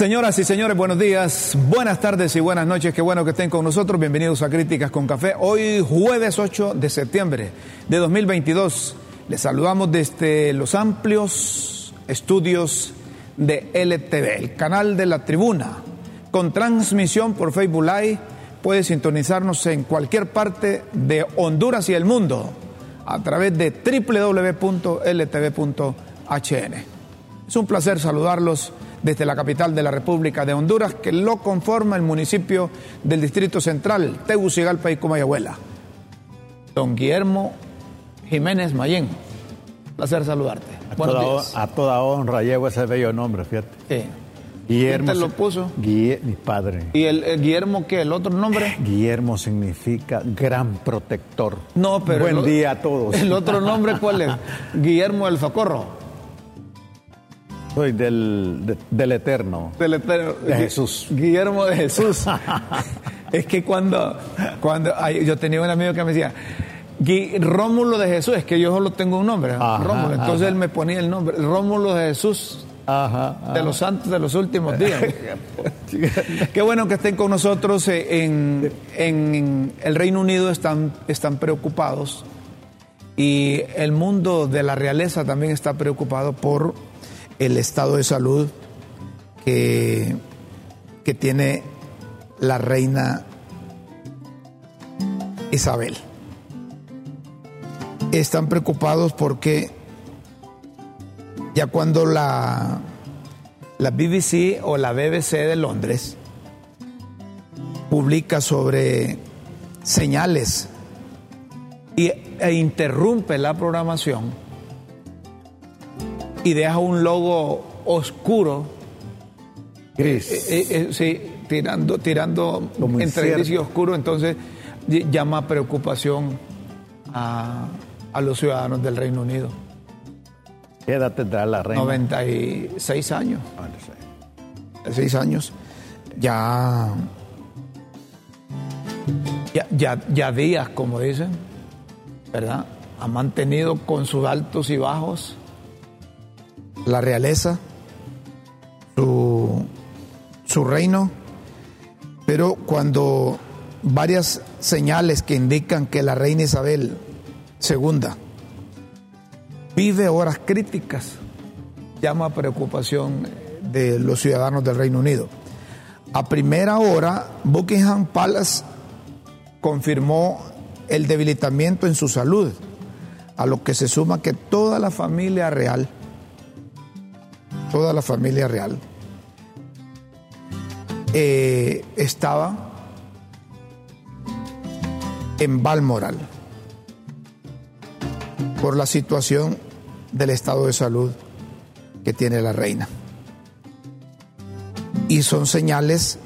Señoras y señores, buenos días, buenas tardes y buenas noches. Qué bueno que estén con nosotros. Bienvenidos a Críticas con Café. Hoy jueves 8 de septiembre de 2022. Les saludamos desde los amplios estudios de LTV, el canal de la tribuna, con transmisión por Facebook Live. Puede sintonizarnos en cualquier parte de Honduras y el mundo a través de www.ltv.hn. Es un placer saludarlos desde la capital de la República de Honduras, que lo conforma el municipio del Distrito Central, Tegucigalpa y Comayagüela. Don Guillermo Jiménez Mayén. Placer saludarte. A toda, a toda, honra llevo ese bello nombre, fíjate. Sí. Guillermo. ¿Quién te lo puso? mi padre. ¿Y el, Guillermo qué? ¿El otro nombre? Guillermo significa gran protector. No, pero. Buen día a todos. ¿El otro nombre cuál es? Guillermo el Facorro. Soy del, del Eterno. Del Eterno. De Jesús. Guillermo de Jesús. es que cuando, cuando yo tenía un amigo que me decía, Rómulo de Jesús, es que yo solo tengo un nombre, Rómulo. Entonces él me ponía el nombre, Rómulo de Jesús. de los santos de los últimos días. Qué bueno que estén con nosotros. Eh, en, en, el Reino Unido están, están preocupados y el mundo de la realeza también está preocupado por el estado de salud que, que tiene la reina Isabel. Están preocupados porque ya cuando la, la BBC o la BBC de Londres publica sobre señales e interrumpe la programación, y deja un logo oscuro. Gris. Eh, eh, eh, sí, tirando, tirando entre gris y oscuro, entonces llama preocupación a, los ciudadanos del Reino Unido. ¿Qué edad tendrá la reina? 96 años. 96 años. Ya, ya, ya, ya días, como dicen, ¿verdad? Ha mantenido con sus altos y bajos la realeza, su, su reino, pero cuando varias señales que indican que la reina Isabel II vive horas críticas, llama preocupación de los ciudadanos del Reino Unido. A primera hora, Buckingham Palace confirmó el debilitamiento en su salud, a lo que se suma que toda la familia real toda la familia real, eh, estaba en Balmoral por la situación del estado de salud que tiene la reina. Y son señales,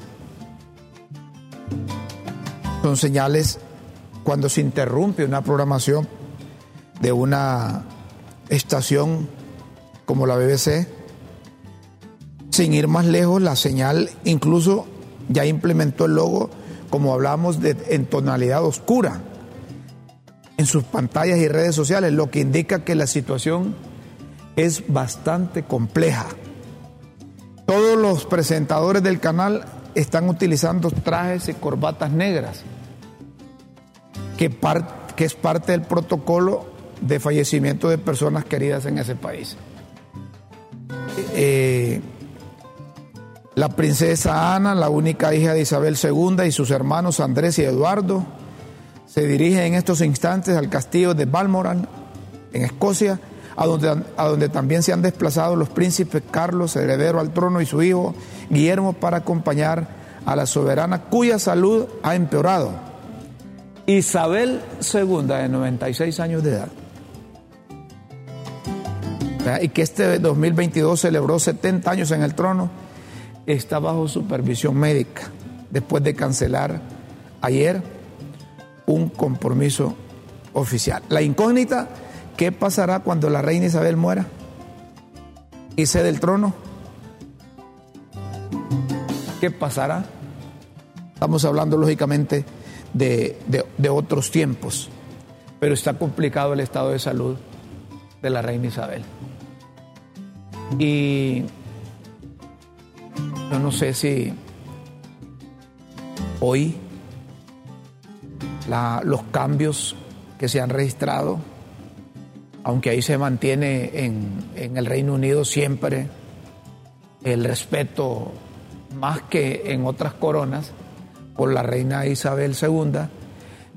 son señales cuando se interrumpe una programación de una estación como la BBC, sin ir más lejos, la señal incluso ya implementó el logo, como hablábamos, de, en tonalidad oscura en sus pantallas y redes sociales, lo que indica que la situación es bastante compleja. Todos los presentadores del canal están utilizando trajes y corbatas negras, que, que es parte del protocolo de fallecimiento de personas queridas en ese país. Eh, la princesa Ana, la única hija de Isabel II y sus hermanos Andrés y Eduardo, se dirigen en estos instantes al castillo de Balmoral, en Escocia, a donde, a donde también se han desplazado los príncipes Carlos, heredero al trono, y su hijo Guillermo para acompañar a la soberana cuya salud ha empeorado. Isabel II, de 96 años de edad, y que este 2022 celebró 70 años en el trono está bajo supervisión médica después de cancelar ayer un compromiso oficial. La incógnita, ¿qué pasará cuando la reina Isabel muera y cede el trono? ¿Qué pasará? Estamos hablando lógicamente de, de otros tiempos, pero está complicado el estado de salud de la reina Isabel. Y Yo no sé si hoy los cambios que se han registrado, aunque ahí se mantiene en, en el Reino Unido siempre el respeto más que en otras coronas por la reina Isabel II,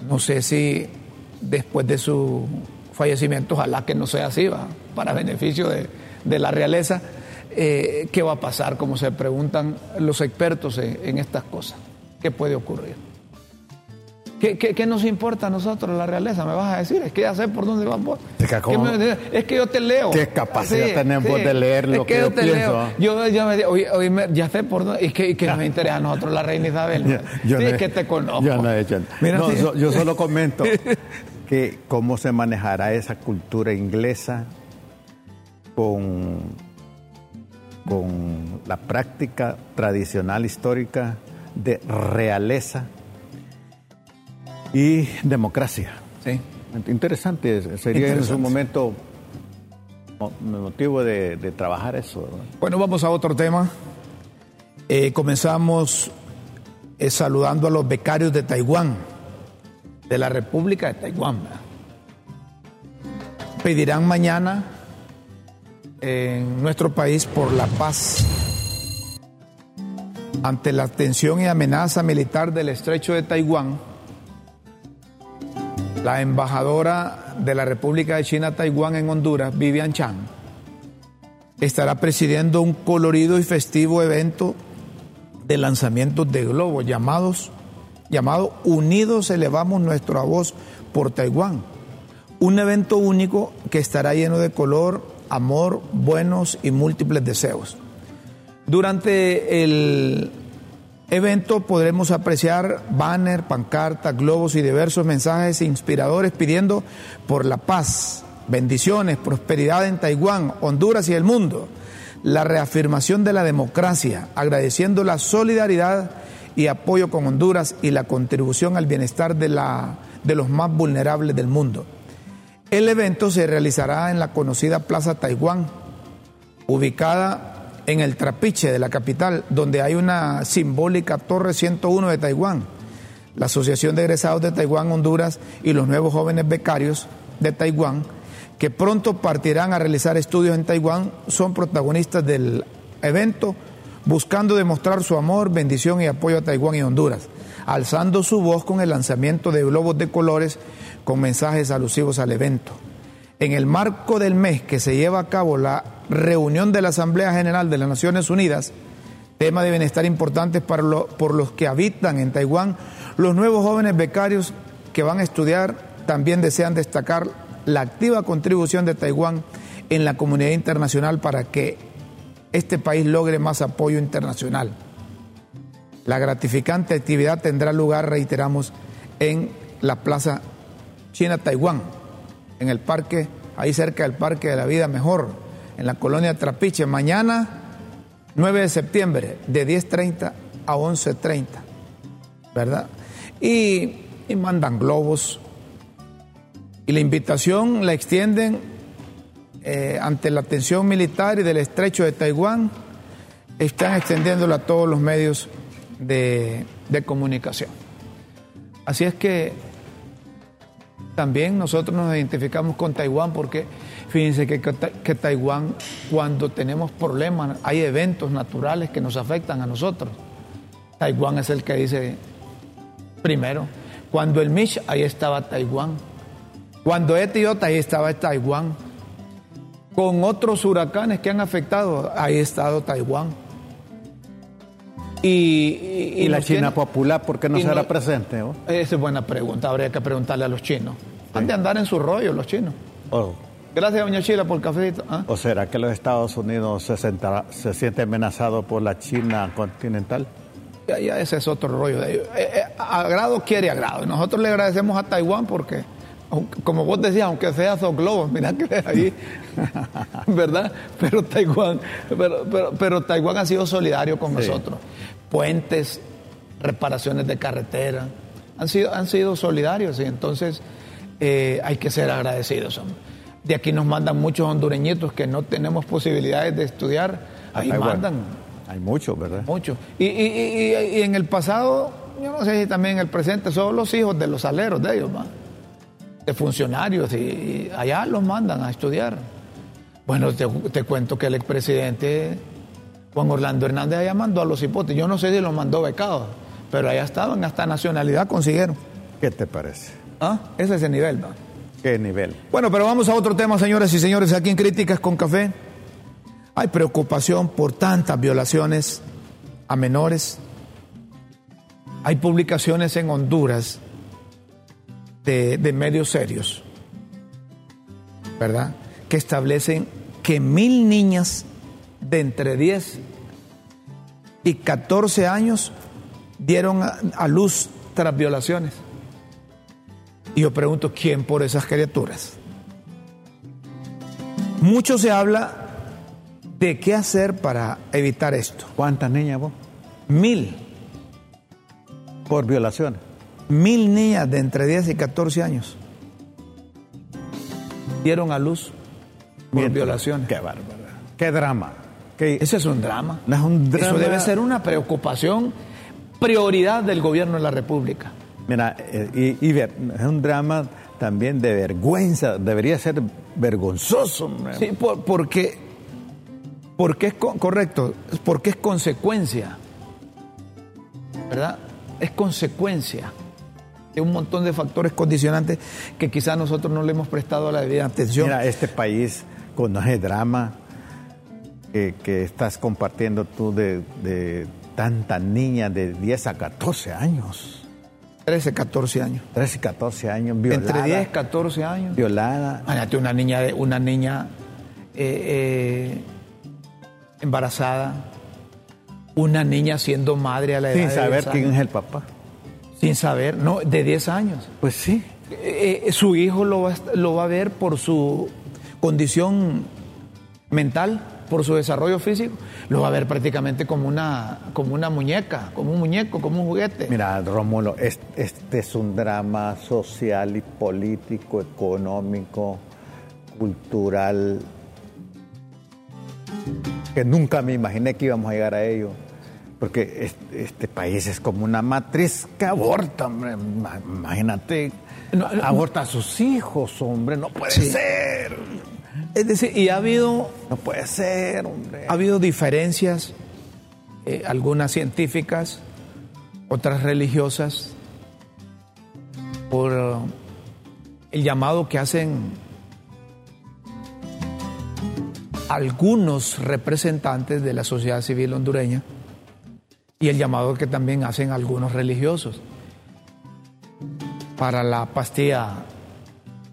no sé si después de su fallecimiento, ojalá que no sea así, ¿va? para beneficio de, de la realeza, eh, ¿qué va a pasar? Como se preguntan los expertos en, estas cosas. ¿Qué puede ocurrir? ¿Qué, nos importa a nosotros la realeza? Me vas a decir, es que ya sé por dónde vamos. es que yo te leo. ¿Qué capacidad tenemos de leer lo que, yo, te pienso? Yo, ya sé por dónde. Es que, que nos interesa a nosotros la reina Isabel. Yo, es que te conozco. Yo, no, yo solo comento que cómo se manejará esa cultura inglesa con, con la práctica tradicional histórica de realeza y democracia. Sí. Interesante, sería en su momento motivo de, trabajar eso. Bueno, vamos a otro tema. Eh, comenzamos eh, saludando a los becarios de Taiwán de la República de Taiwán. Pedirán mañana en nuestro país por la paz ante la tensión y amenaza militar del estrecho de Taiwán. La embajadora de la República de China Taiwán en Honduras, Vivian Chan, estará presidiendo un colorido y festivo evento de lanzamiento de globos llamados llamado Unidos elevamos nuestra voz por Taiwán. Un evento único que estará lleno de color, amor, buenos y múltiples deseos. Durante el evento podremos apreciar banner, pancartas, globos y diversos mensajes inspiradores pidiendo por la paz, bendiciones, prosperidad en Taiwán, Honduras y el mundo, la reafirmación de la democracia, agradeciendo la solidaridad y apoyo con Honduras y la contribución al bienestar de, la, de los más vulnerables del mundo. El evento se realizará en la conocida Plaza Taiwán, ubicada en el Trapiche de la capital, donde hay una simbólica Torre 101 de Taiwán. La Asociación de Egresados de Taiwán, Honduras y los nuevos jóvenes becarios de Taiwán, que pronto partirán a realizar estudios en Taiwán, son protagonistas del evento buscando demostrar su amor, bendición y apoyo a Taiwán y Honduras, alzando su voz con el lanzamiento de globos de colores con mensajes alusivos al evento. En el marco del mes que se lleva a cabo la reunión de la Asamblea General de las Naciones Unidas, tema de bienestar importante para por los que habitan en Taiwán, los nuevos jóvenes becarios que van a estudiar también desean destacar la activa contribución de Taiwán en la comunidad internacional para que este país logre más apoyo internacional. La gratificante actividad tendrá lugar, reiteramos, en la Plaza China Taiwán, en el parque, ahí cerca del Parque de la Vida Mejor, en la colonia Trapiche, mañana 9 de septiembre, de 10.30 a 11.30, ¿verdad? Y, mandan globos. Y la invitación la extienden eh, ante la tensión militar y del estrecho de Taiwán, están extendiéndolo a todos los medios de, comunicación. Así es que también nosotros nos identificamos con Taiwán porque fíjense que, que, Taiwán cuando tenemos problemas, hay eventos naturales que nos afectan a nosotros. Taiwán es el que dice primero. Cuando el Mish, ahí estaba Taiwán. Cuando Etiota, ahí estaba Taiwán con otros huracanes que han afectado. Ahí ha estado Taiwán. Y, la China popular, ¿por qué no será presente? Esa es buena pregunta, habría que preguntarle a los chinos. Han de andar en su rollo los chinos. Oh. Gracias, doña Chila, por el cafecito. ¿ah? ¿O será que los Estados Unidos se, se siente amenazado por la China continental? Ya, ese es otro rollo de ellos. Eh, eh, agrado quiere agrado. Nosotros le agradecemos a Taiwán porque como vos decías, aunque sea dos globos, mira que ahí, ¿verdad? Pero Taiwán, pero, Taiwán ha sido solidario con nosotros. Puentes, reparaciones de carretera, han sido, han sido solidarios y entonces eh, hay que ser agradecidos. De aquí nos mandan muchos hondureñitos que no tenemos posibilidades de estudiar, ahí mandan Hay muchos, ¿verdad? Muchos. Y, y, y, en el pasado, yo no sé si también en el presente, son los hijos de los aleros de ellos, de funcionarios, y, allá los mandan a estudiar. Bueno, te, te cuento que el expresidente Juan Orlando Hernández allá mandó a los hipotes. Yo no sé si los mandó becados, pero allá estaban, hasta nacionalidad consiguieron. ¿Qué te parece? ¿Ah? Ese es el nivel, ¿va? ¿Qué nivel? Bueno, pero vamos a otro tema, señores y señores. Aquí en Críticas con Café hay preocupación por tantas violaciones a menores. Hay publicaciones en Honduras de, de medios serios, ¿verdad? Que establecen que mil niñas de entre 10 y 14 años dieron a, luz tras violaciones. Y yo pregunto, ¿quién por esas criaturas? Mucho se habla de qué hacer para evitar esto. ¿Cuántas niñas vos? Mil. Por violación. Mil niñas de entre 10 y 14 años dieron a luz por violaciones. Qué bárbaro. Qué drama. Ese es un drama. No es un drama. Eso debe ser una preocupación, prioridad del gobierno de la República. Mira, eh, y, es un drama también de vergüenza, debería ser vergonzoso. Sí, porque, porque es correcto, porque es consecuencia, ¿verdad? Es consecuencia un montón de factores condicionantes que quizás nosotros no le hemos prestado la debida atención. Mira, este país conoce drama, que, estás compartiendo tú de, de tanta niña de 10 a 14 años. 13, 14 años. 13, 14 años, violada. Entre 10, 14 años. Violada. Imagínate una niña, una niña eh, eh, embarazada, una niña siendo madre a la edad Sin saber quién es el papá. Sin saber, no, de 10 años. Pues sí. Eh, su hijo lo va, lo va a ver por su condición mental por su desarrollo físico, lo va a ver prácticamente como una, como una muñeca, como un muñeco, como un juguete. Mira, Rómulo, este es un drama social y político, económico, cultural, que nunca me imaginé que íbamos a llegar a ello. Porque este, país es como una matriz que aborta, hombre. Imagínate, aborta a sus hijos, hombre, no puede ser. Es decir, y ha habido... No puede ser, hombre. Ha habido diferencias, eh, algunas científicas, otras religiosas, por el llamado que hacen algunos representantes de la sociedad civil hondureña y el llamado que también hacen algunos religiosos para la pastilla,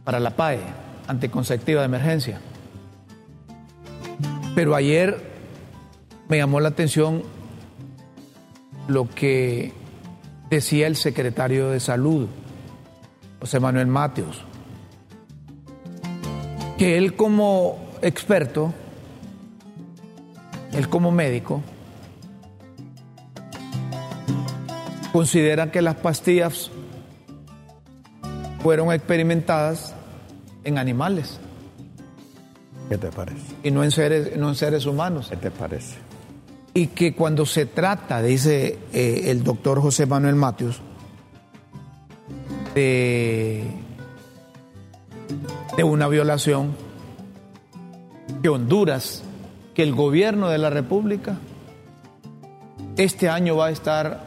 para la PAE anticonceptiva de emergencia. Pero ayer me llamó la atención lo que decía el secretario de Salud, José Manuel Mateos, que él como experto, él como médico, considera que las pastillas fueron experimentadas en animales. ¿Qué te parece? Y no en seres, no en seres humanos. ¿Qué te parece? Y que cuando se trata, dice eh, el doctor José Manuel Matius, de, de una violación, que Honduras, que el gobierno de la República, este año va a estar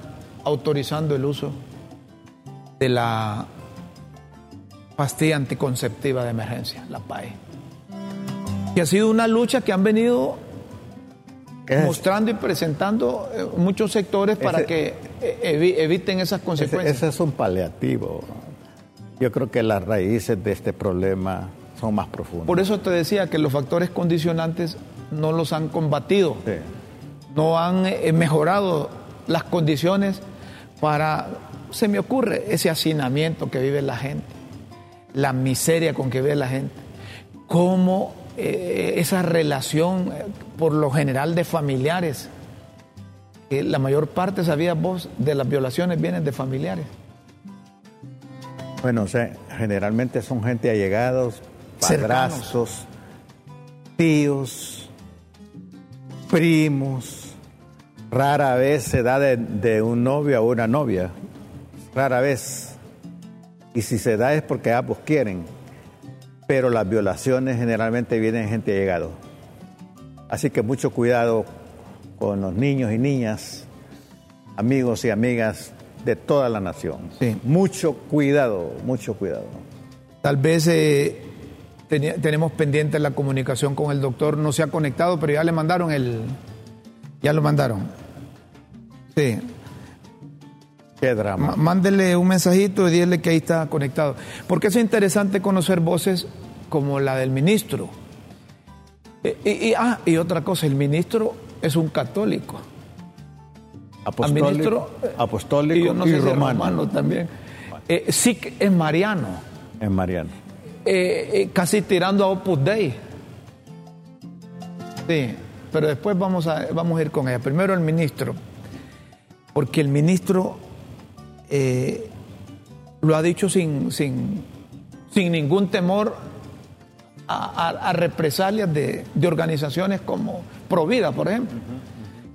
autorizando el uso de la pastilla anticonceptiva de emergencia, la PAE. Que ha sido una lucha que han venido mostrando y presentando eh, muchos sectores para que eh, eviten esas consecuencias. Ese, es un paliativo. Yo creo que las raíces de este problema son más profundas. Por eso te decía que los factores condicionantes no los han combatido, no han eh, mejorado las condiciones para, se me ocurre, ese hacinamiento que vive la gente la miseria con que ve la gente, cómo eh, esa relación, eh, por lo general, de familiares, que la mayor parte, sabías vos, de las violaciones vienen de familiares. Bueno, o sea, generalmente son gente allegados, padrastros, tíos, primos, Rara vez se da de, de un novio a una novia. Rara vez. Y si se da es porque ambos quieren. Pero las violaciones generalmente vienen gente llegado. Así que mucho cuidado con los niños y niñas, amigos y amigas de toda la nación. Sí. Mucho cuidado, mucho cuidado. Tal vez eh, tenemos pendiente la comunicación con el doctor, no se ha conectado, pero ya le mandaron el... Ya lo mandaron. Sí. Qué drama. Ma- Mándele un mensajito y dígale que ahí está conectado. Porque es interesante conocer voces como la del ministro. Eh, Y, y- ah, y otra cosa, el ministro es un católico. Apostólico, ministro, eh, apostólico y yo no sé es romano. romano también. Eh, sí es mariano, En Mariano. eh, eh, casi tirando a Opus Dei. Sí, pero después vamos a, vamos a ir con ella. Primero el ministro, porque el ministro eh, lo ha dicho sin, sin, sin ningún temor a, a- a represalias de, de organizaciones como Provida, por ejemplo.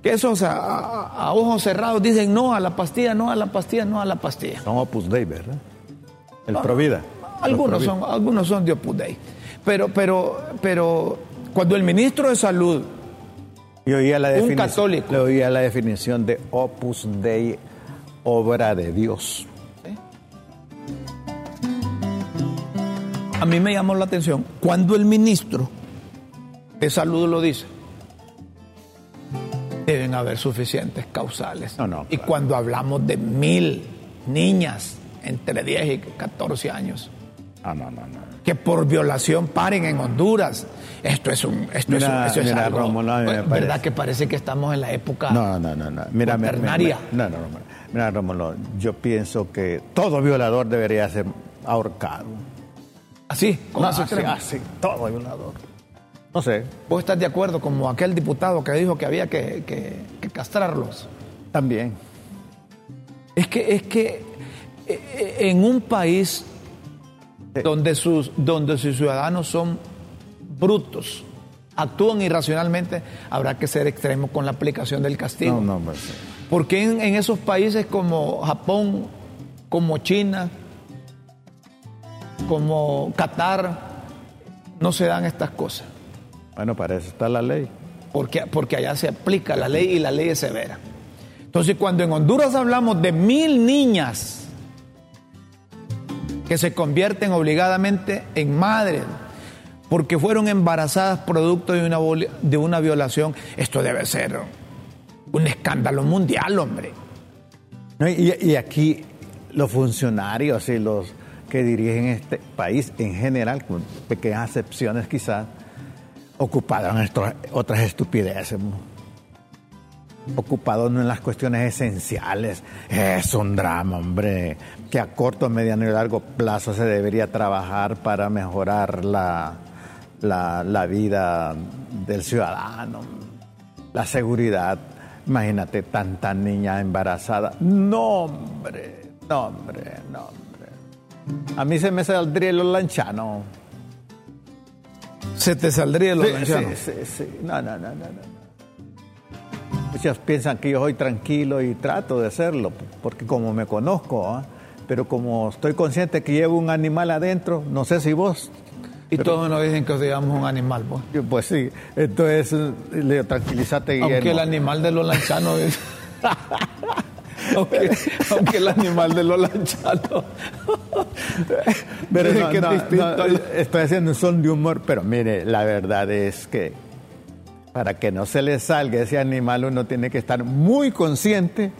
Que esos a, ojos cerrados dicen no a la pastilla, no a la pastilla, no a la pastilla. Son Opus Dei, ¿verdad? El Provida. Algunos son, algunos son de Opus Dei. Pero, pero, pero cuando el ministro de Salud, Yo oía la Un definición, católico. le oía la definición de Opus Dei, obra de Dios. a mí me llamó la atención, cuando el ministro de Salud lo dice, deben haber suficientes causales. No, no, y claro. cuando hablamos de mil niñas entre 10 y 14 años, Ah, no, no, no. que por violación paren en Honduras. Esto es un esto Mira, es, un- esto es mira, algo, me ¿verdad parece. que parece que estamos en la época No, no, no, no. Mira, Cuaternaria. me- no. Mira, yo pienso que todo violador debería ser ahorcado. así, con No, así, así, todo violador. No sé, ¿Vos estás de acuerdo como aquel diputado que dijo que había que, que- que castrarlos? también. Es que, es que eh, eh, en un país donde sus, donde sus ciudadanos son brutos, actúan irracionalmente, habrá que ser extremo con la aplicación del castigo. No, no, pues. Porque en, en esos países como Japón, como China, como Qatar, no se dan estas cosas. Bueno, para eso está la ley. porque, porque allá se aplica la ley y la ley es severa. Entonces, cuando en Honduras hablamos de mil niñas que se convierten obligadamente en madres porque fueron embarazadas producto de una, de una violación, esto debe ser un escándalo mundial, hombre. Y, aquí los funcionarios y los que dirigen este país en general, con pequeñas excepciones quizás, ocupados en esto- otras estupideces. Ocupados en las cuestiones esenciales. Es un drama, hombre, que a corto, mediano y largo plazo se debería trabajar para mejorar la, la, la vida del ciudadano, la seguridad. Imagínate tanta niña embarazada. No, hombre, no, hombre, no, hombre. A mí se me saldría el lanchano. Se te saldría los Sí, lanchanos. sí, sí, sí. No, no, no, no, no. Muchos piensan que yo soy tranquilo y trato de serlo, porque como me conozco, ¿ah? pero como estoy consciente que llevo un animal adentro, no sé si vos, Y todos nos dicen que digamos un animal, pues. pues sí, entonces le tranquilízate, Guillermo. Aunque el animal de los lanchanos es- aunque, aunque el animal de los lanchanos. Pero no, que es no, estoy haciendo un son de humor, pero mire, la verdad es que para que no se le salga ese animal uno tiene que estar muy consciente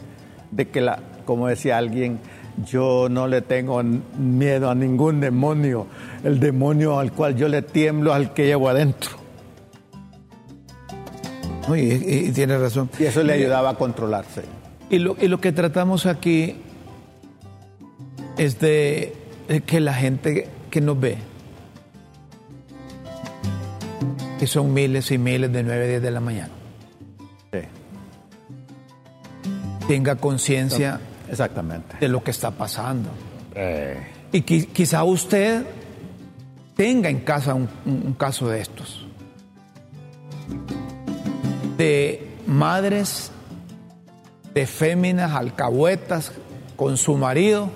de que, la, como decía alguien, yo no le tengo miedo a ningún demonio. El demonio al cual yo le tiemblo al que llevo adentro. No, y, y- y tiene razón. Y eso le ayudaba a controlarse. Y lo, y lo que tratamos aquí es de de que la gente que nos ve, que son miles y miles de 9 10 de la mañana, Sí, tenga conciencia exactamente. de lo que está pasando. Eh, Y qui- quizá usted tenga en casa un, caso de estos. De madres de féminas alcahuetas con su marido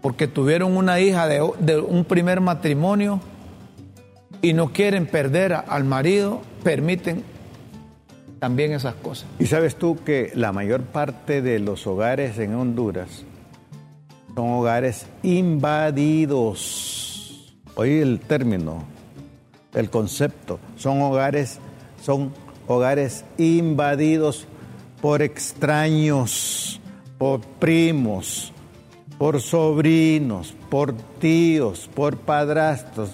porque tuvieron una hija de, de un primer matrimonio y no quieren perder al marido, permiten también esas cosas. Y sabes tú que la mayor parte de los hogares en Honduras son hogares invadidos. Oí el término, el concepto. Son hogares, son hogares invadidos por extraños, por primos, por sobrinos, por tíos, por padrastros,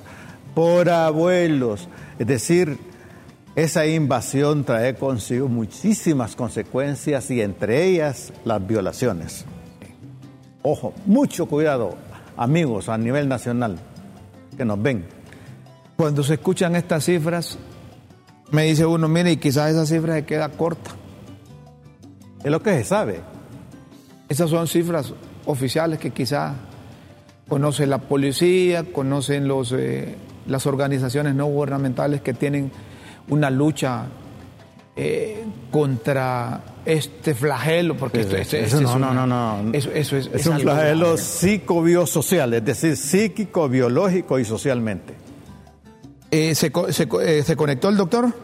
por abuelos. Es decir, esa invasión trae consigo muchísimas consecuencias y entre ellas las violaciones. Ojo, mucho cuidado, amigos, a nivel nacional, que nos ven. Cuando se escuchan estas cifras, me dice uno, mire, y quizás esa cifra se queda corta. Es lo que se sabe. Esas son cifras oficiales que quizás conoce la policía, conocen los, eh, las organizaciones no gubernamentales que tienen una lucha eh, contra este flagelo, porque esto, eso, no, no, no, Eso, es, es, un flagelo psicobiosocial, es decir, psíquico, biológico y socialmente. Eh, ¿se, se, ¿se, conectó el doctor?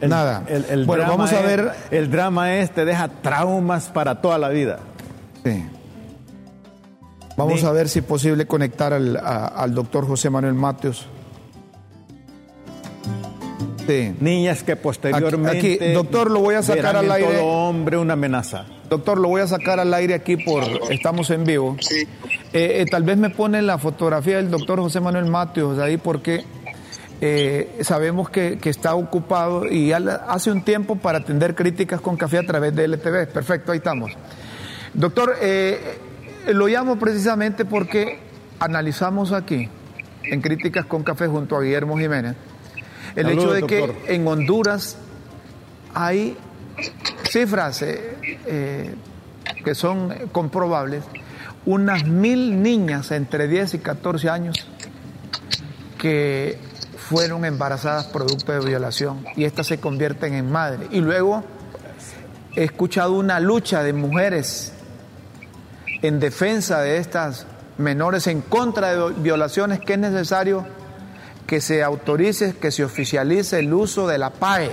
nada. El, bueno, vamos a ver. el drama este deja traumas para toda la vida. Sí. Vamos a ver si es posible conectar al, al doctor José Manuel Mateos. Sí. Niñas que posteriormente. Aquí, doctor, lo voy a sacar al aire. Todo hombre una amenaza. Doctor, lo voy a sacar al aire aquí por. Estamos en vivo. Sí. Eh, eh, tal vez me pone la fotografía del doctor José Manuel Mateos ahí porque eh, sabemos que, que, está ocupado y hace un tiempo para atender críticas con café a través de LTV. Perfecto, ahí estamos. Doctor, eh, lo llamo precisamente porque analizamos aquí, en Críticas con Café junto a Guillermo Jiménez, el hecho de que en Honduras hay cifras eh, eh, que son comprobables, unas mil niñas entre 10 y 14 años que fueron embarazadas producto de violación y estas se convierten en madres. Y luego he escuchado una lucha de mujeres en defensa de estas menores, en contra de violaciones, que es necesario que se autorice, que se oficialice el uso de la PAE,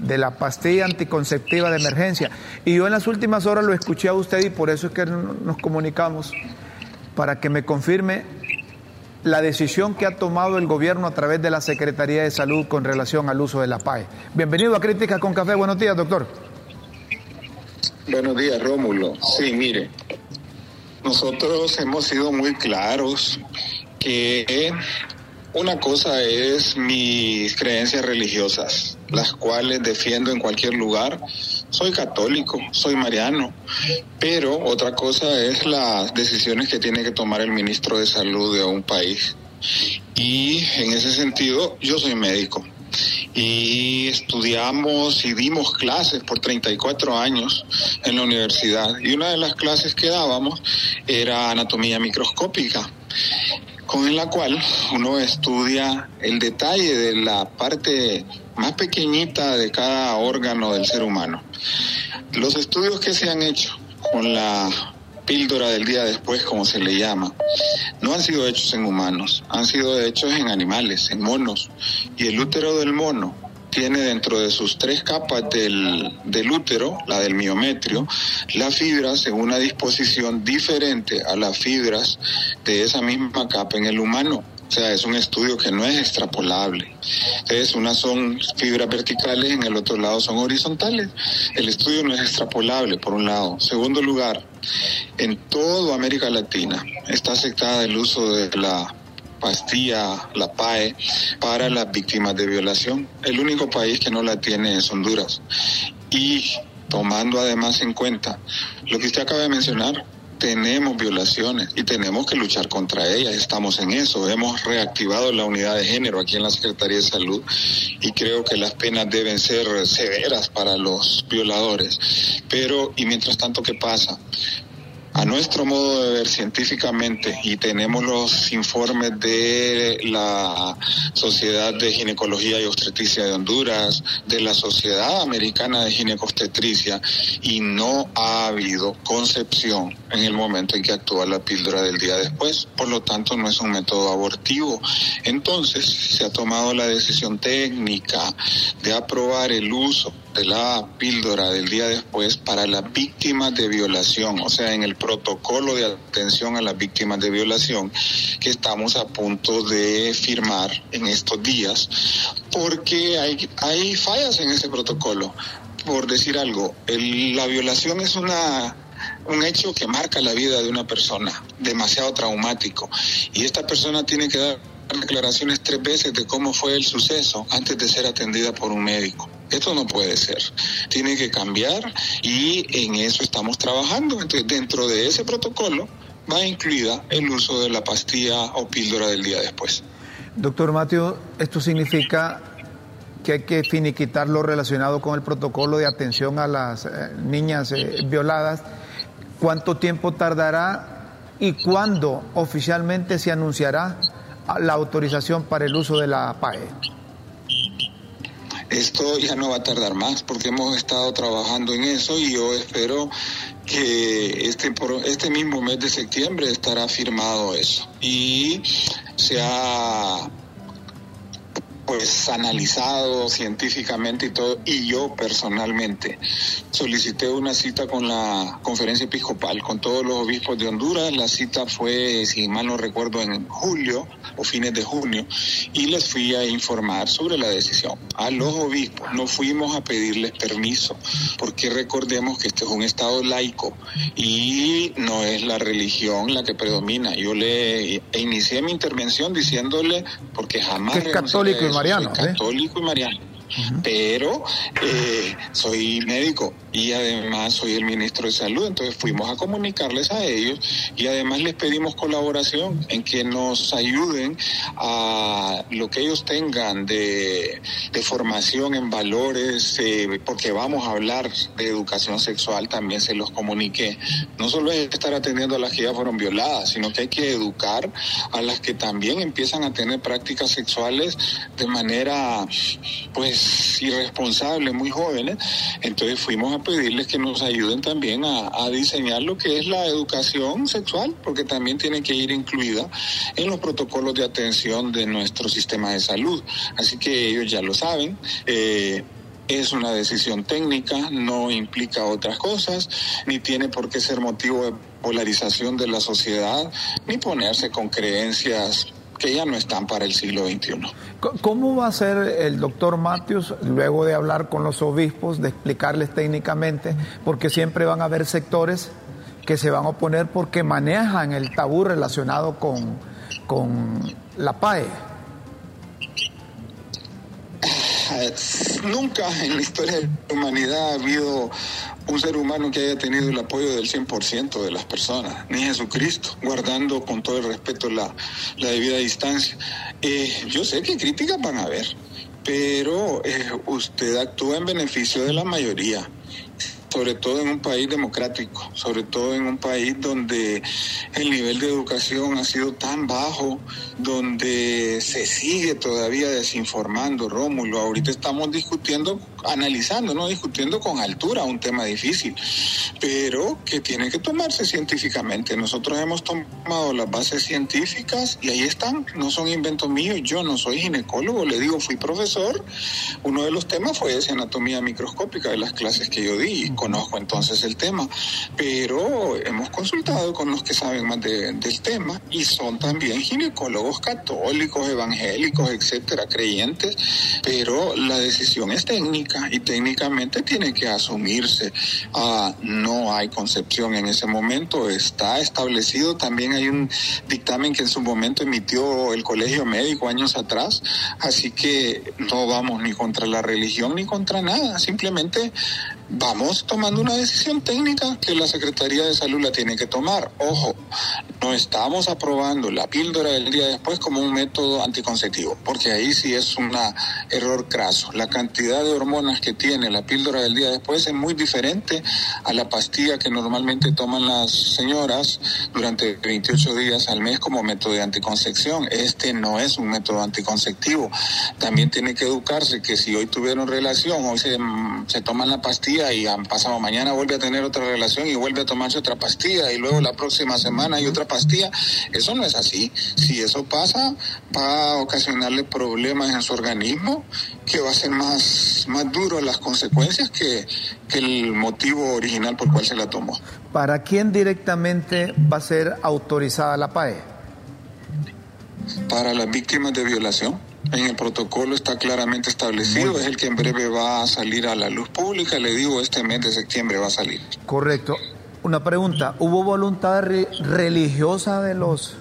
de la pastilla anticonceptiva de emergencia. Y yo en las últimas horas lo escuché a usted y por eso es que nos comunicamos, para que me confirme la decisión que ha tomado el gobierno a través de la Secretaría de Salud con relación al uso de la PAE. Bienvenido a Críticas con Café. Buenos días, doctor. Buenos días, Rómulo. Sí, mire, nosotros hemos sido muy claros que una cosa es mis creencias religiosas, las cuales defiendo en cualquier lugar. Soy católico, soy mariano, pero otra cosa es las decisiones que tiene que tomar el ministro de salud de un país. Y en ese sentido, yo soy médico y estudiamos y dimos clases por 34 años en la universidad y una de las clases que dábamos era anatomía microscópica con la cual uno estudia el detalle de la parte más pequeñita de cada órgano del ser humano. Los estudios que se han hecho con la píldora del día después, como se le llama, no han sido hechos en humanos, han sido hechos en animales, en monos. Y el útero del mono tiene dentro de sus tres capas del, del útero, la del miometrio, las fibras en una disposición diferente a las fibras de esa misma capa en el humano. O sea, es un estudio que no es extrapolable. Entonces, unas son fibras verticales, en el otro lado son horizontales. El estudio no es extrapolable, por un lado. Segundo lugar, en toda América Latina está aceptada el uso de la pastilla, la PAE, para las víctimas de violación. El único país que no la tiene es Honduras. Y tomando además en cuenta lo que usted acaba de mencionar, tenemos violaciones y tenemos que luchar contra ellas. Estamos en eso. Hemos reactivado la unidad de género aquí en la Secretaría de Salud y creo que las penas deben ser severas para los violadores. Pero, y mientras tanto, ¿qué pasa? A nuestro modo de ver científicamente y tenemos los informes de la Sociedad de Ginecología y Obstetricia de Honduras, de la Sociedad Americana de Ginecobstetricia y no ha habido concepción en el momento en que actúa la píldora del día después. Por lo tanto, no es un método abortivo. Entonces, se ha tomado la decisión técnica de aprobar el uso de la píldora del día después para las víctimas de violación, o sea, en el protocolo de atención a las víctimas de violación que estamos a punto de firmar en estos días, porque hay, hay fallas en ese protocolo. Por decir algo, la violación es una un hecho que marca la vida de una persona, demasiado traumático, y esta persona tiene que dar declaraciones tres veces de cómo fue el suceso antes de ser atendida por un médico. Esto no puede ser. Tiene que cambiar y en eso estamos trabajando. Entonces, dentro de ese protocolo va incluida el uso de la pastilla o píldora del día después. Doctor Mateo, esto significa que hay que finiquitar lo relacionado con el protocolo de atención a las eh, niñas eh, violadas. ¿Cuánto tiempo tardará y cuándo oficialmente se anunciará la autorización para el uso de la PAE? Esto ya no va a tardar más porque hemos estado trabajando en eso y yo espero que este, este mismo mes de septiembre estará firmado eso. Y se ha pues analizado científicamente y todo, y yo personalmente solicité una cita con la conferencia episcopal, con todos los obispos de Honduras, la cita fue, si mal no recuerdo, en julio o fines de junio, y les fui a informar sobre la decisión. A los obispos no fuimos a pedirles permiso, porque recordemos que este es un Estado laico y no es la religión la que predomina. Yo le inicié mi intervención diciéndole, porque jamás... es católico mariano. católico y mariano. Pero eh, soy médico y además soy el ministro de salud, entonces fuimos a comunicarles a ellos y además les pedimos colaboración en que nos ayuden a lo que ellos tengan de, formación en valores, eh, porque vamos a hablar de educación sexual, también se los comuniqué. No solo es estar atendiendo a las que ya fueron violadas, sino que hay que educar a las que también empiezan a tener prácticas sexuales de manera, pues, irresponsables, muy jóvenes. Entonces fuimos a pedirles que nos ayuden también a, diseñar lo que es la educación sexual, porque también tiene que ir incluida en los protocolos de atención de nuestro sistema de salud. Así que ellos ya lo saben. Eh, es una decisión técnica, no implica otras cosas, ni tiene por qué ser motivo de polarización de la sociedad, ni ponerse con creencias ya no están para el siglo XXI. ¿Cómo va a ser el doctor Matius luego de hablar con los obispos, de explicarles técnicamente, porque siempre van a haber sectores que se van a oponer porque manejan el tabú relacionado con, con la PAE? Nunca en la historia de la humanidad ha habido un ser humano que haya tenido el apoyo del 100% de las personas, ni Jesucristo, guardando con todo el respeto la, la debida distancia. Eh, yo sé que críticas van a haber, pero eh, usted actúa en beneficio de la mayoría sobre todo en un país democrático, sobre todo en un país donde el nivel de educación ha sido tan bajo, donde se sigue todavía desinformando, Rómulo. Ahorita estamos discutiendo, analizando, no discutiendo con altura un tema difícil, pero que tiene que tomarse científicamente. Nosotros hemos tomado las bases científicas y ahí están, no son inventos míos. Yo no soy ginecólogo, le digo, fui profesor. Uno de los temas fue esa anatomía microscópica de las clases que yo di conozco entonces el tema, pero hemos consultado con los que saben más del tema y son también ginecólogos católicos, evangélicos, etcétera, creyentes, pero la decisión es técnica y técnicamente tiene que asumirse. Ah, no hay concepción en ese momento, está establecido, también hay un dictamen que en su momento emitió el Colegio Médico años atrás, así que no vamos ni contra la religión ni contra nada, simplemente vamos tomando una decisión técnica que la Secretaría de Salud la tiene que tomar. Ojo, no estamos aprobando la píldora del día después como un método anticonceptivo, porque ahí sí es un error craso. La cantidad de hormonas que tiene la píldora del día después es muy diferente a la pastilla que normalmente toman las señoras durante 28 días al mes como método de anticoncepción. Este no es un método anticonceptivo. También tiene que educarse que si hoy tuvieron relación, hoy se, se toman la pastilla y han pasado mañana vuelve a tener otra relación y vuelve a tomarse otra pastilla y luego la próxima semana hay otra pastilla. Eso no es así. Si eso pasa, va a ocasionarle problemas en su organismo que va a ser más, más duro las consecuencias que, que el motivo original por cual se la tomó. ¿Para quién directamente va a ser autorizada la PAE? Para las víctimas de violación. En el protocolo está claramente establecido, es el que en breve va a salir a la luz pública, le digo, este mes de septiembre va a salir. Correcto. Una pregunta, ¿hubo voluntad religiosa de los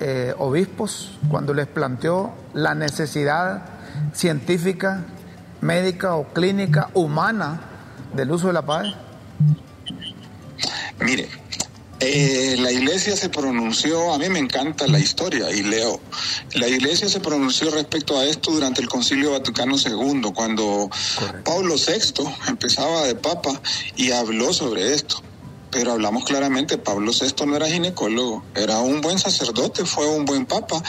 eh, obispos cuando les planteó la necesidad científica, médica o clínica humana del uso de la paz? Mire, eh, la iglesia se pronunció, a mí me encanta la historia y leo, la iglesia se pronunció respecto a esto durante el Concilio Vaticano II, cuando Pablo VI empezaba de papa y habló sobre esto. Pero hablamos claramente, Pablo VI no era ginecólogo, era un buen sacerdote, fue un buen papa.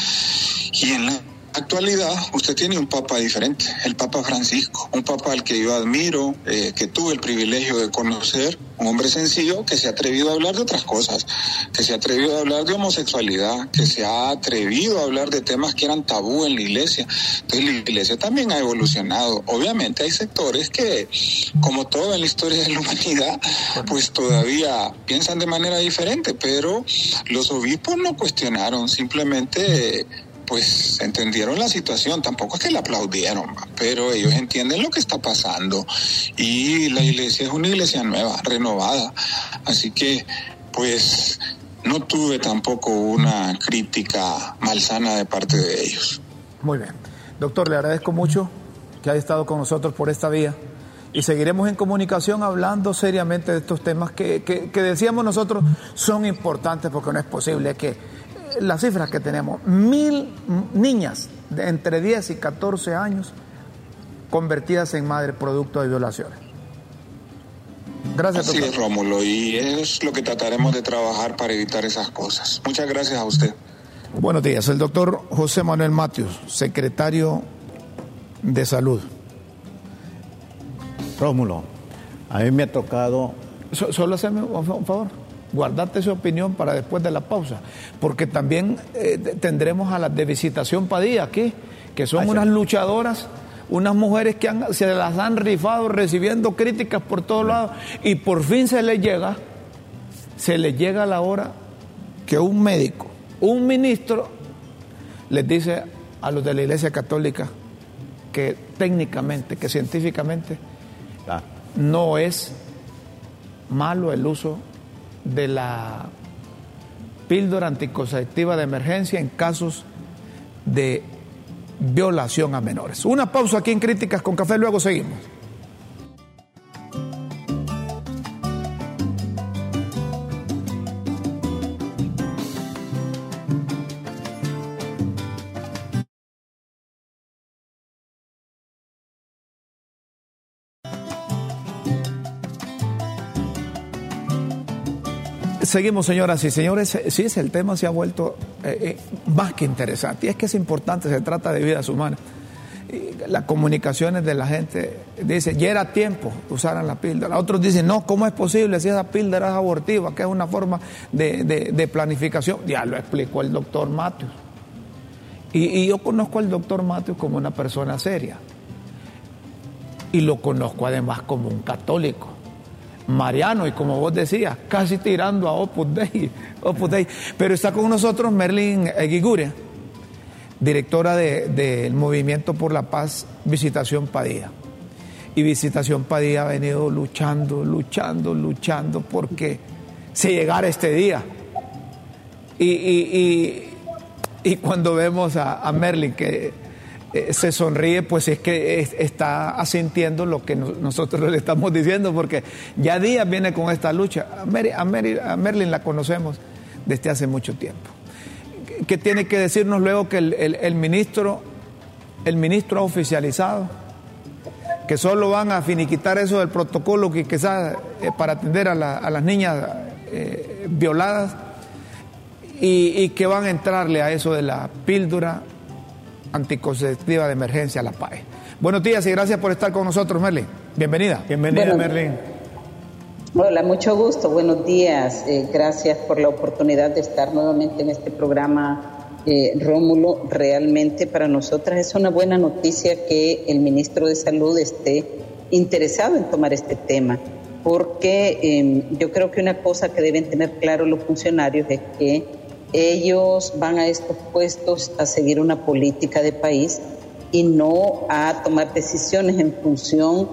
Y en la actualidad usted tiene un papa diferente, el Papa Francisco, un papa al que yo admiro, eh, que tuve el privilegio de conocer, un hombre sencillo que se ha atrevido a hablar de otras cosas, que se ha atrevido a hablar de homosexualidad, que se ha atrevido a hablar de temas que eran tabú en la iglesia. Entonces la iglesia también ha evolucionado. Obviamente hay sectores que, como todo en la historia de la humanidad, pues todavía piensan de manera diferente, pero los obispos no cuestionaron, simplemente pues entendieron la situación, tampoco es que la aplaudieron, pero ellos entienden lo que está pasando y la iglesia es una iglesia nueva, renovada, así que pues no tuve tampoco una crítica malsana de parte de ellos. Muy bien. Doctor, le agradezco mucho que haya estado con nosotros por esta vía y seguiremos en comunicación hablando seriamente de estos temas que, que decíamos nosotros son importantes porque no es posible que las cifras que tenemos, mil niñas de entre 10 y 14 años convertidas en madre producto de violaciones. Gracias, Así es, Rómulo, y es lo que trataremos de trabajar para evitar esas cosas. Muchas gracias a usted. Buenos días, el doctor José Manuel Matius, secretario de Salud. Rómulo, a mí me ha tocado... solo hacerme un favor guardarte su opinión para después de la pausa, porque también eh, tendremos a las de Visitación Padilla aquí, que son unas luchadoras, unas mujeres que se las han rifado recibiendo críticas por todos lados y por fin se les llega, se les llega la hora que un médico, un ministro, les dice a los de la Iglesia Católica que técnicamente, que científicamente, ah. no es malo el uso de la píldora anticonceptiva de emergencia en casos de violación a menores. Una pausa aquí en Críticas con Café, luego seguimos. Seguimos, señoras y señores. Sí, es el tema se ha vuelto eh, eh, más que interesante. Y es que es importante, se trata de vidas humanas. las comunicaciones de la gente dice, ya era tiempo usaran la píldora. Otros dicen, no, ¿cómo es posible si esa píldora es abortiva? Que es una forma de, planificación. Ya lo explicó el doctor Matius. Y, y yo conozco al doctor Matius como una persona seria. Y lo conozco además como un católico mariano y como vos decías, casi tirando a Opus Dei, Opus Dei. Pero está con nosotros Merlin Eguiguria, directora del Movimiento por la Paz Visitación Padilla. Y Visitación Padilla ha venido luchando, luchando, luchando porque se llegara este día. Y, y, cuando vemos a, a Merlin que eh, se sonríe, pues es que está asintiendo lo que nosotros le estamos diciendo, porque ya días viene con esta lucha. A, Merlin la conocemos desde hace mucho tiempo. ¿Qué tiene que decirnos luego que el, ministro, el ministro ha oficializado? Que solo van a finiquitar eso del protocolo que quizás eh, para atender a, las niñas eh, violadas y, que van a entrarle a eso de la píldora anticonceptiva de emergencia, a la PAE. Buenos días y gracias por estar con nosotros, Merlin. Bienvenida. Bienvenida, Merlin. Hola, mucho gusto, buenos días. Eh, gracias por la oportunidad de estar nuevamente en este programa, eh, Rómulo. Realmente para nosotras es una buena noticia que el ministro de Salud esté interesado en tomar este tema, porque em, yo creo que una cosa que deben tener claro los funcionarios es que ellos van a estos puestos a seguir una política de país y no a tomar decisiones en función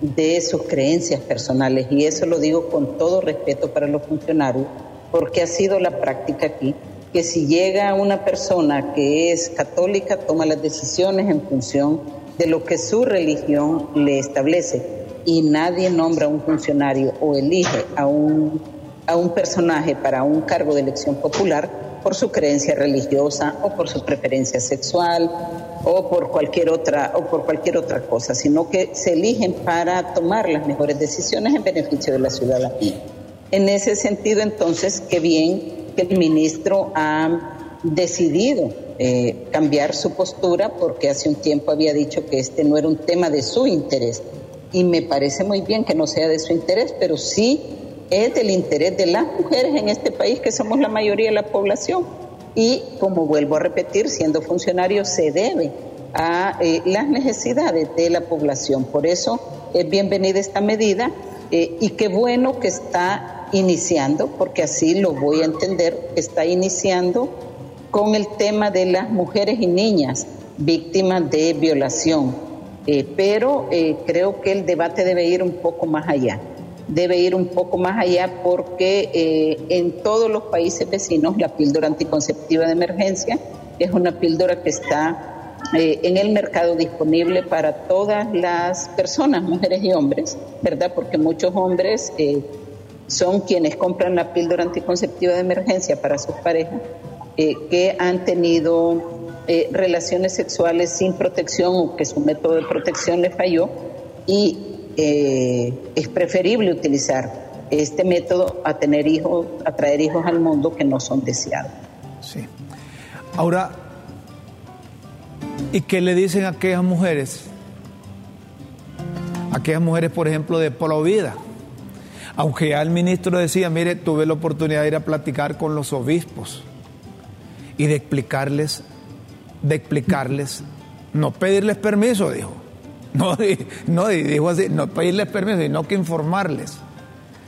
de sus creencias personales. Y eso lo digo con todo respeto para los funcionarios, porque ha sido la práctica aquí, que si llega una persona que es católica, toma las decisiones en función de lo que su religión le establece. Y nadie nombra a un funcionario o elige a un, a un personaje para un cargo de elección popular por su creencia religiosa o por su preferencia sexual o por cualquier otra o por cualquier otra cosa, sino que se eligen para tomar las mejores decisiones en beneficio de la ciudadanía. En ese sentido, entonces, qué bien que el ministro ha decidido eh, cambiar su postura porque hace un tiempo había dicho que este no era un tema de su interés. Y me parece muy bien que no sea de su interés, pero sí es del interés de las mujeres en este país, que somos la mayoría de la población. Y como vuelvo a repetir, siendo funcionario se debe a eh, las necesidades de la población. Por eso es bienvenida esta medida eh, y qué bueno que está iniciando, porque así lo voy a entender, está iniciando con el tema de las mujeres y niñas víctimas de violación. Eh, pero creo que el debate debe ir un poco más allá debe ir un poco más allá porque eh, en todos los países vecinos la píldora anticonceptiva de emergencia es una píldora que está eh, en el mercado disponible para todas las personas, mujeres y hombres, ¿verdad? Porque muchos hombres eh, son quienes compran la píldora anticonceptiva de emergencia para sus parejas que han tenido relaciones sexuales sin protección o que su método de protección les falló y eh, es preferible utilizar este método a tener hijos, a traer hijos al mundo que no son deseados. Sí. Ahora, ¿y qué le dicen a aquellas mujeres? Aquellas mujeres, por ejemplo, de vida Aunque ya el ministro decía, mire, tuve la oportunidad de ir a platicar con los obispos y de explicarles, de explicarles, no pedirles permiso, dijo no, no dijo así, no pedirles permiso, sino que informarles.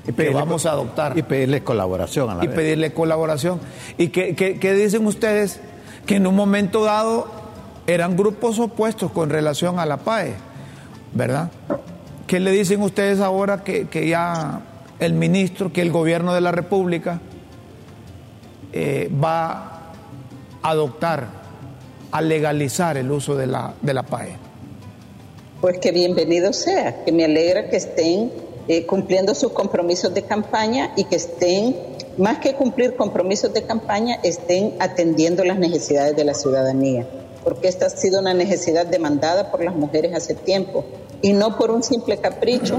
Y que vamos a adoptar. Y pedirles colaboración a la Y pedirles colaboración. ¿Y qué, dicen ustedes? Que en un momento dado eran grupos opuestos con relación a la PAE, ¿verdad? ¿Qué le dicen ustedes ahora que, ya el ministro, que el gobierno de la República eh, va a adoptar, a legalizar el uso de la, de la PAE? Pues que bienvenido sea, que me alegra que estén eh, cumpliendo sus compromisos de campaña y que estén, más que cumplir compromisos de campaña, estén atendiendo las necesidades de la ciudadanía, porque esta ha sido una necesidad demandada por las mujeres hace tiempo y no por un simple capricho.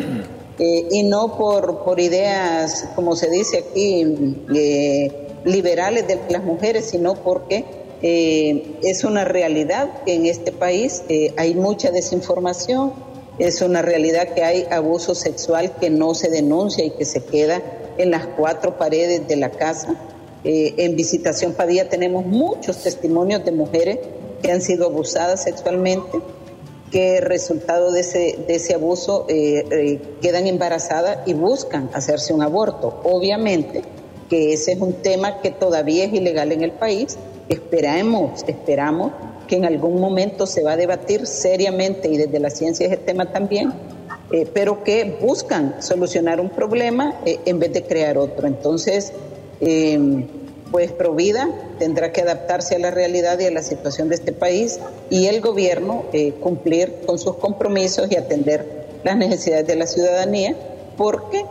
Eh, y no por, por ideas, como se dice aquí, eh, liberales de las mujeres, sino porque eh, es una realidad que en este país eh, hay mucha desinformación, es una realidad que hay abuso sexual que no se denuncia y que se queda en las cuatro paredes de la casa. Eh, en Visitación Padilla tenemos muchos testimonios de mujeres que han sido abusadas sexualmente, que resultado de ese, de ese abuso quedan embarazadas y buscan hacerse un aborto. Obviamente que ese es un tema que todavía es ilegal en el país Esperamos, esperamos que en algún momento se va a debatir seriamente y desde la ciencia es el tema también, eh, pero que buscan solucionar un problema eh, en vez de crear otro. Entonces, em, pues Provida tendrá que adaptarse a la realidad y a la situación de este país y el gobierno eh, cumplir con sus compromisos y atender las necesidades de la ciudadanía, porque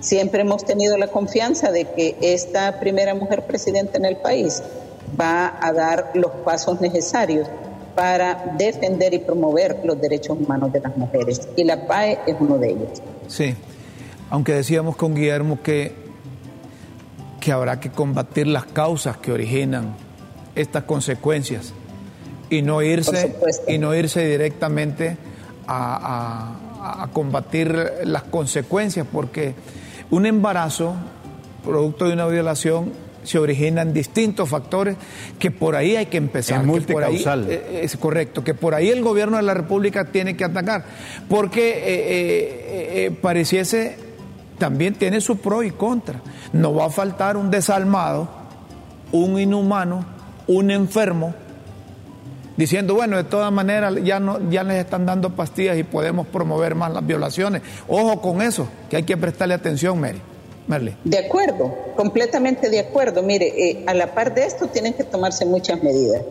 siempre hemos tenido la confianza de que esta primera mujer presidenta en el país va a dar los pasos necesarios para defender y promover los derechos humanos de las mujeres. Y la PAE es uno de ellos. Sí, aunque decíamos con Guillermo que, que habrá que combatir las causas que originan estas consecuencias y no irse, y no irse directamente a, a combatir las consecuencias, porque un embarazo, producto de una violación, se originan distintos factores que por ahí hay que empezar. Es multicausal. Eh, es correcto, que por ahí el gobierno de la República tiene que atacar, porque eh, eh, pareciese también tiene su pro y contra. No va a faltar un desalmado, un inhumano, un enfermo, diciendo, bueno, de todas maneras ya, no, ya les están dando pastillas y podemos promover más las violaciones. Ojo con eso, que hay que prestarle atención, Mary. De acuerdo, completamente de acuerdo. Mire, eh, a la par de esto tienen que tomarse muchas medidas.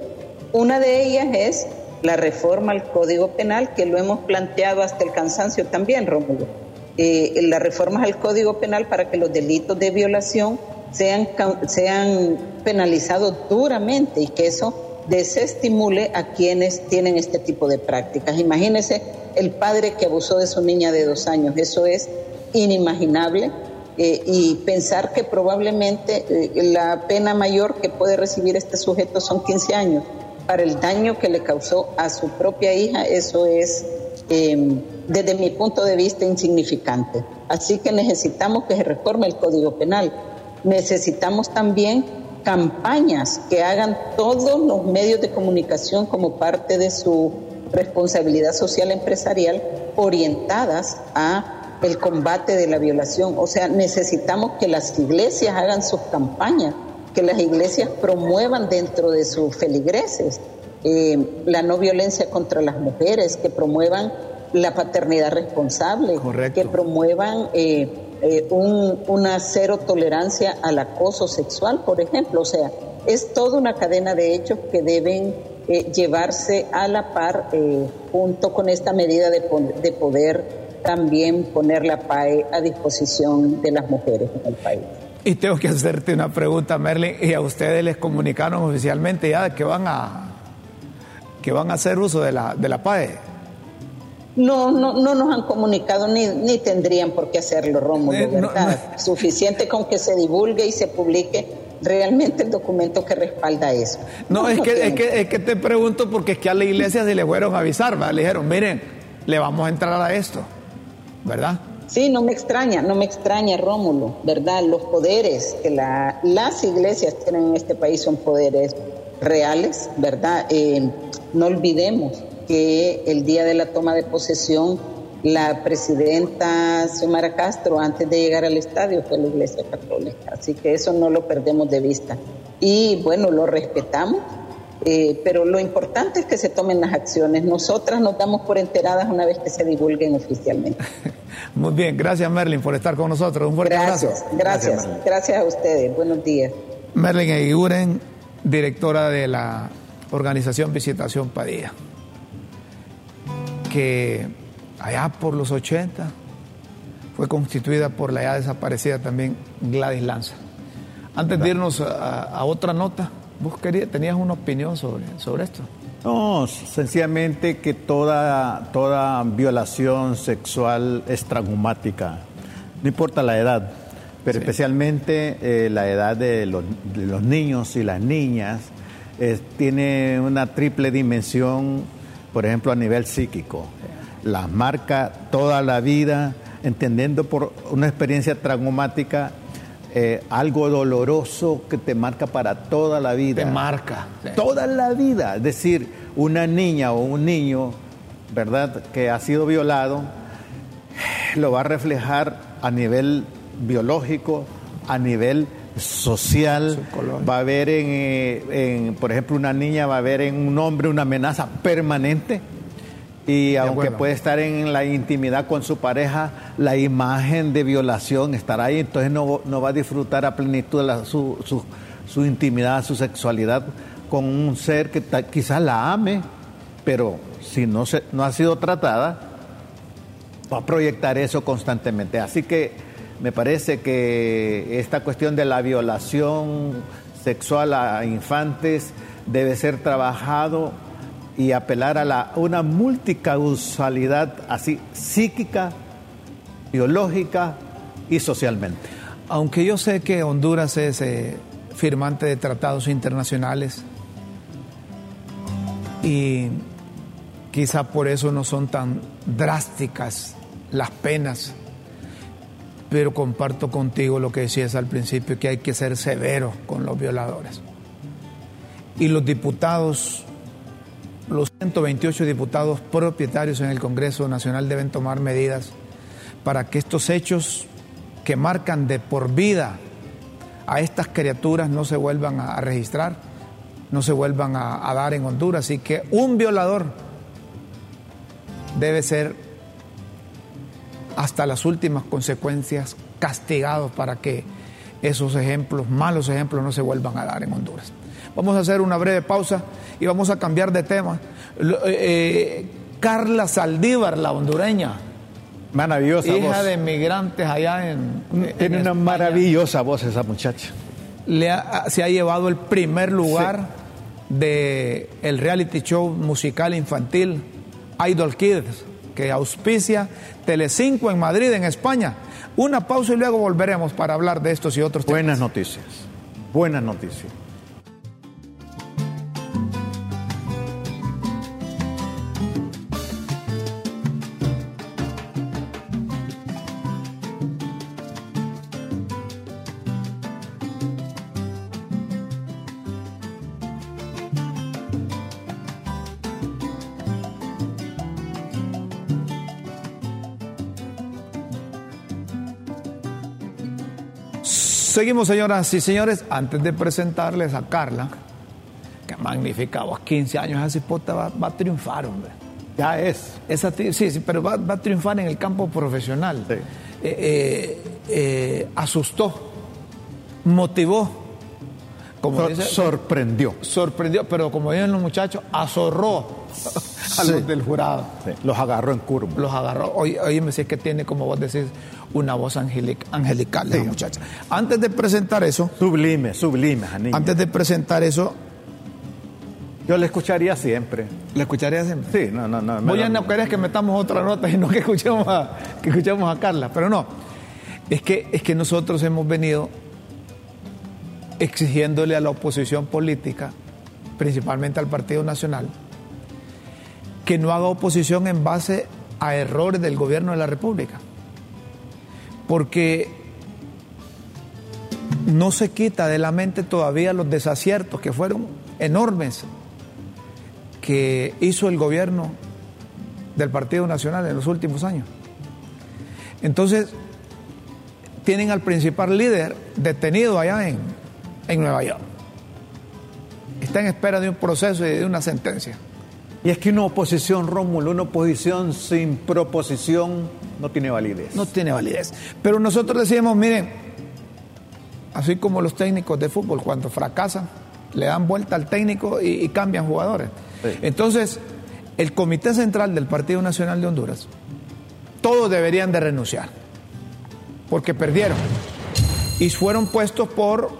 Una de ellas es la reforma al Código Penal, que lo hemos planteado hasta el cansancio también, Rómulo. Eh, las reformas al Código Penal para que los delitos de violación sean, sean penalizados duramente y que eso desestimule a quienes tienen este tipo de prácticas. Imagínese el padre que abusó de su niña de dos años, eso es inimaginable eh, y pensar que probablemente eh, la pena mayor que puede recibir este sujeto son 15 años. Para el daño que le causó a su propia hija, eso es, em, desde mi punto de vista, insignificante. Así que necesitamos que se reforme el Código Penal. Necesitamos también campañas que hagan todos los medios de comunicación como parte de su responsabilidad social empresarial orientadas a el combate de la violación. O sea, necesitamos que las iglesias hagan sus campañas, que las iglesias promuevan dentro de sus feligreses eh, la no violencia contra las mujeres, que promuevan la paternidad responsable, que promuevan eh, eh, una cero tolerancia al acoso sexual, por ejemplo. O sea, es toda una cadena de hechos que deben llevarse a la par junto con esta medida de, de poder también poner la PAE a disposición de las mujeres en el país. Y tengo que hacerte una pregunta, Merlin, y a ustedes les comunicaron oficialmente ya que van a que van a hacer uso de la, de la PAE. No, no, no nos han comunicado ni, ni tendrían por qué hacerlo, Rómulo, eh, ¿verdad? Suficiente con que se divulgue y se publique realmente el documento que respalda eso. No, es, que, es, que, es que te pregunto porque es que a la iglesia se le fueron a avisar, ¿verdad? le dijeron, miren, le vamos a entrar a esto. ¿Verdad? Sí, no me extraña, no me extraña, Rómulo, ¿verdad? Los poderes que la, las iglesias tienen en este país son poderes reales, ¿verdad? Eh, no olvidemos que el día de la toma de posesión, la presidenta Xiomara Castro, antes de llegar al estadio, fue la Iglesia Católica. Así que eso no lo perdemos de vista. Y bueno, lo respetamos, eh, pero lo importante es que se tomen las acciones. Nosotras nos damos por enteradas una vez que se divulguen oficialmente. Muy bien, gracias Merlin por estar con nosotros. Un fuerte gracias, abrazo. Gracias, gracias, gracias a ustedes. Buenos días. Merlin Eguren, directora de la organización Visitación Padilla, que allá por los 80 fue constituida por la ya desaparecida también Gladys Lanza. Antes de irnos a otra nota, ¿Vos tenías una opinión sobre, sobre esto? No, sencillamente que toda, toda violación sexual es traumática, no importa la edad, pero especialmente eh, la edad de los, niños y las niñas tiene una triple dimensión, por ejemplo, a nivel psíquico. Las marca toda la vida, entendiendo por una experiencia traumática eh, algo doloroso que te marca para toda la vida. Te marca. Toda la vida. Es decir, una niña o un niño, ¿verdad?, que ha sido violado, lo va a reflejar a nivel biológico, a nivel social, va a ver en, en, por ejemplo, una niña va a ver en un hombre una amenaza permanente y aunque puede estar en la intimidad con su pareja, la imagen de violación estará ahí, entonces no, va a disfrutar a plenitud su, su, intimidad, su sexualidad con un ser que quizás la ame, pero si no, no ha sido tratada, va a proyectar eso constantemente. Así que Me parece que esta cuestión de la violación sexual a infantes debe ser trabajado y apelar a la, una multicausalidad así psíquica, biológica y socialmente. Aunque yo sé que Honduras es eh, firmante de tratados internacionales y quizá por eso no son tan drásticas las penas pero comparto contigo lo que decías al principio, que hay que ser severo con los violadores. Y los diputados, los 128 diputados propietarios en el Congreso Nacional deben tomar medidas para que estos hechos que marcan de por vida a estas criaturas no se vuelvan a registrar, no se vuelvan a, dar en Honduras. Así que un violador debe ser hasta las últimas consecuencias castigados para que esos ejemplos, malos ejemplos, no se vuelvan a dar en Honduras. Vamos a hacer una breve pausa y vamos a cambiar de tema. Eh, eh, Carla Saldívar, la hondureña. Maravillosa hija de migrantes allá en. Tiene una maravillosa voz esa muchacha. Le se ha llevado el primer lugar de el reality show musical infantil Idol Kids que auspicia Telecinco en Madrid, en España. Una pausa y luego volveremos para hablar de estos y otros temas. Buenas noticias. Buenas noticias. Seguimos, señoras y señores, antes de presentarles a Carla, que magnífica a 15 años, esa cipota va, a triunfar, hombre. Ya es. Esa, sí, sí, pero va, a triunfar en el campo profesional. Eh, eh, eh, asustó, motivó. Como sorprendió. Sorprendió, pero como dicen los muchachos, azorró a los del jurado. Los agarró en curva. Los agarró. Oye, oye me sé que tiene, como vos decís, una voz angelical la muchacha. Antes de presentar eso. Sublime, sublime, Antes de presentar eso. Yo le escucharía siempre. ¿Le escucharía siempre? Sí, no, no, no. Voy a no querés que metamos otra nota y no que escuchemos a, que escuchemos a Carla, pero no. Es que, es que nosotros hemos venido exigiéndole a la oposición política, principalmente al Partido Nacional, que no haga oposición en base a errores del gobierno de la República porque no se quita de la mente todavía los desaciertos que fueron enormes que hizo el gobierno del Partido Nacional en los últimos años. Entonces, tienen al principal líder detenido allá en, en Nueva York. Está en espera de un proceso y de una sentencia. Y es que una oposición, Rómulo, una oposición sin proposición no tiene validez. No tiene validez. Pero nosotros decíamos, miren, así como los técnicos de fútbol, cuando fracasan, le dan vuelta al técnico y, cambian jugadores. Entonces, el Comité Central del Partido Nacional de Honduras, todos deberían de renunciar, porque perdieron. Y fueron puestos por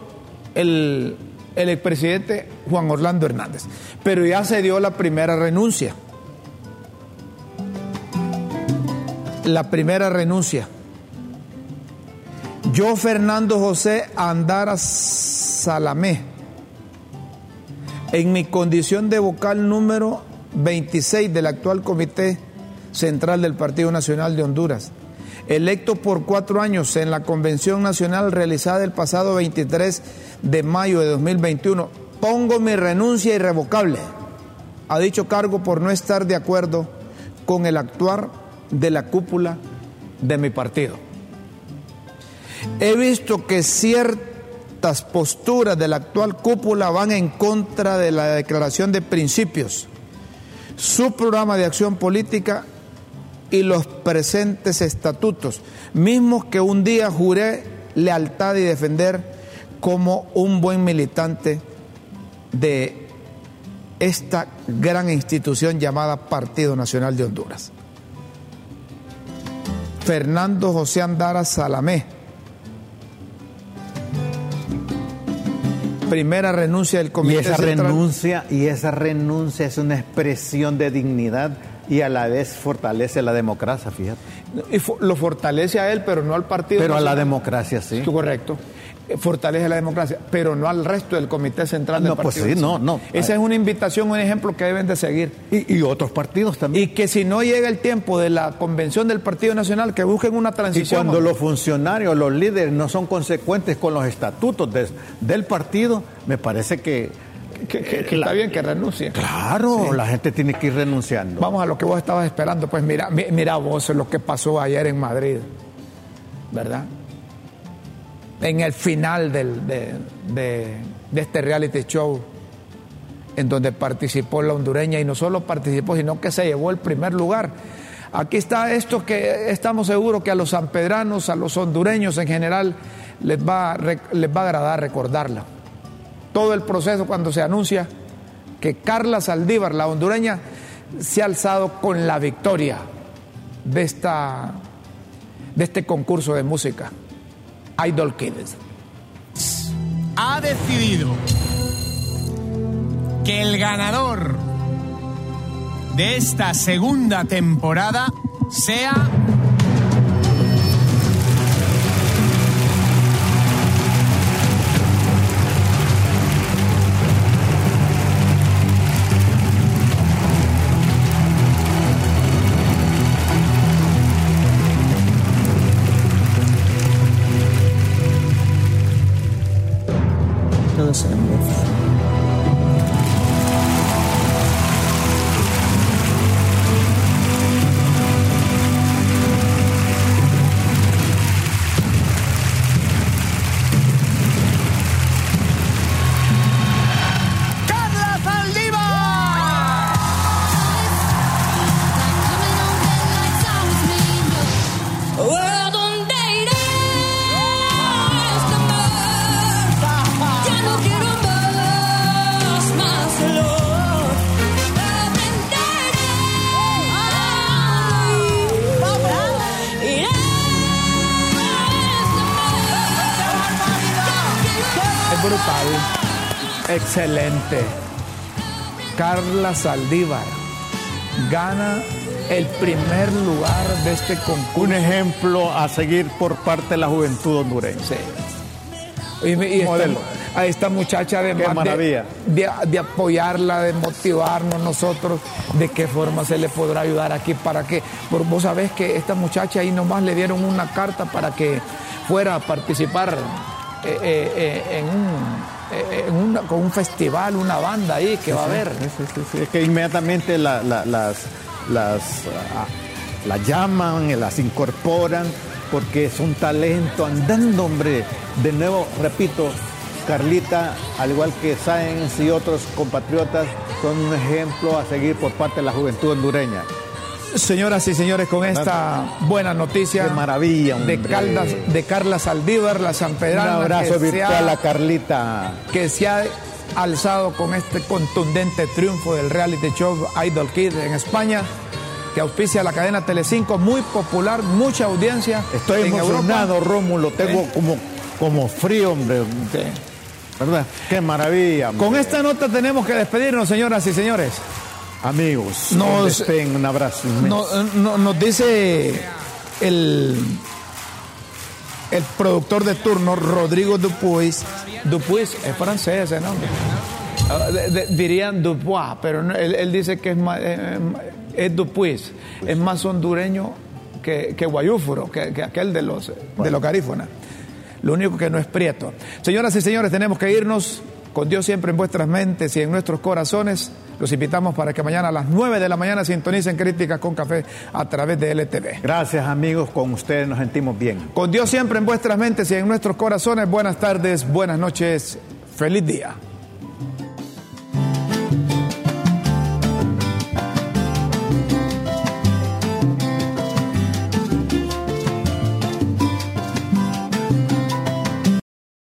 el el expresidente Juan Orlando Hernández. Pero ya se dio la primera renuncia. La primera renuncia. Yo, Fernando José Andara Salamé, en mi condición de vocal número 26 del actual Comité Central del Partido Nacional de Honduras, electo por cuatro años en la Convención Nacional realizada el pasado 23 de mayo de 2021, pongo mi renuncia irrevocable. A dicho cargo por no estar de acuerdo con el actuar de la cúpula de mi partido. He visto que ciertas posturas de la actual cúpula van en contra de la declaración de principios, su programa de acción política y los presentes estatutos, mismos que un día juré lealtad y defender como un buen militante de esta gran institución llamada Partido Nacional de Honduras. Fernando José Andara Salamé. Primera renuncia del comité. Y esa renuncia y esa renuncia es una expresión de dignidad y a la vez fortalece la democracia, fíjate. Y fo- lo fortalece a él, pero no al partido. Pero a la democracia sí. Correcto. Eh, Fortalece la democracia, pero no al resto del comité central del No, pues partido. sí, no, Nacional. no. Esa es una invitación, un ejemplo que deben de seguir. Y, y otros partidos también. Y que si no llega el tiempo de la convención del Partido Nacional, que busquen una Y transición. cuando los funcionarios, los líderes no son consecuentes con los estatutos de- del partido, me parece que... que, que- que está bien que renuncie. Claro, la gente tiene que ir renunciando. Vamos a lo que vos estabas esperando. Pues mira, mi- mira vos lo que pasó ayer en Madrid, ¿verdad? En el final del- de, de- de este reality show, en donde participó la hondureña y no solo participó, sino que se llevó el primer lugar. Aquí está esto que estamos seguros que a los sanpedranos, a los hondureños en general, les va, les va a agradar recordarla. Todo el proceso cuando se anuncia que Carla Saldívar, la hondureña, se ha alzado con la victoria de, esta, de este concurso de música, Idol Kids. ha decidido que el ganador de esta segunda temporada sea Todos excelente. Carla Saldívar gana el primer lugar de este concurso. Un ejemplo a seguir por parte de la juventud hondureña. Sí. Y, y esta, a esta muchacha Qué además de, maravilla. de, de apoyarla, de motivarnos nosotros, de qué forma se le podrá ayudar aquí para que, por, vos sabés que esta muchacha ahí nomás le dieron una carta para que fuera a participar eh, eh, eh, en un, eh, una- con un festival, una banda ahí que va a haber. Sí. Es que inmediatamente la- la- las, las, ah, las llaman, y las incorporan, porque es un talento andando, hombre. De nuevo, repito, Carlita, al igual que Sáenz y otros compatriotas, son un ejemplo a seguir por parte de la juventud hondureña. Señoras y señores, con esta buena noticia Qué maravilla, de. Caldas, de Carla Saldívar, la Un Sanpedrana, abrazo que se virtual ha- a Carlita. que se ha alzado con este contundente triunfo del reality show Idol Kid en España, que auspicia la cadena Telecinco, muy popular, mucha audiencia. Estoy en emocionado, Europa. Rómulo. Tengo Sí. como, como frío, hombre. Sí. ¿Verdad? Qué maravilla. hombre. Con esta nota tenemos que despedirnos, señoras y señores. Amigos, Nos- estén, un abrazo. No- no- nos dice el, el productor de turno, Rodrigo Dupuis. Dupuis es francés ese nombre. Ah, de- de- dirían Dubois, pero no, él, él dice que es, más, eh, es Dupuis. Es más hondureño que, que guayúforo, que, que aquel de los, de los garífonas. Lo único que no es prieto. Señoras y señores, tenemos que irnos con Dios siempre en vuestras mentes y en nuestros corazones. Los invitamos para que mañana a las 9 de la mañana sintonicen Críticas con Café a través de LTV. Gracias amigos, con ustedes nos sentimos bien. Con Dios siempre en vuestras mentes y en nuestros corazones. Buenas tardes, buenas noches, feliz día.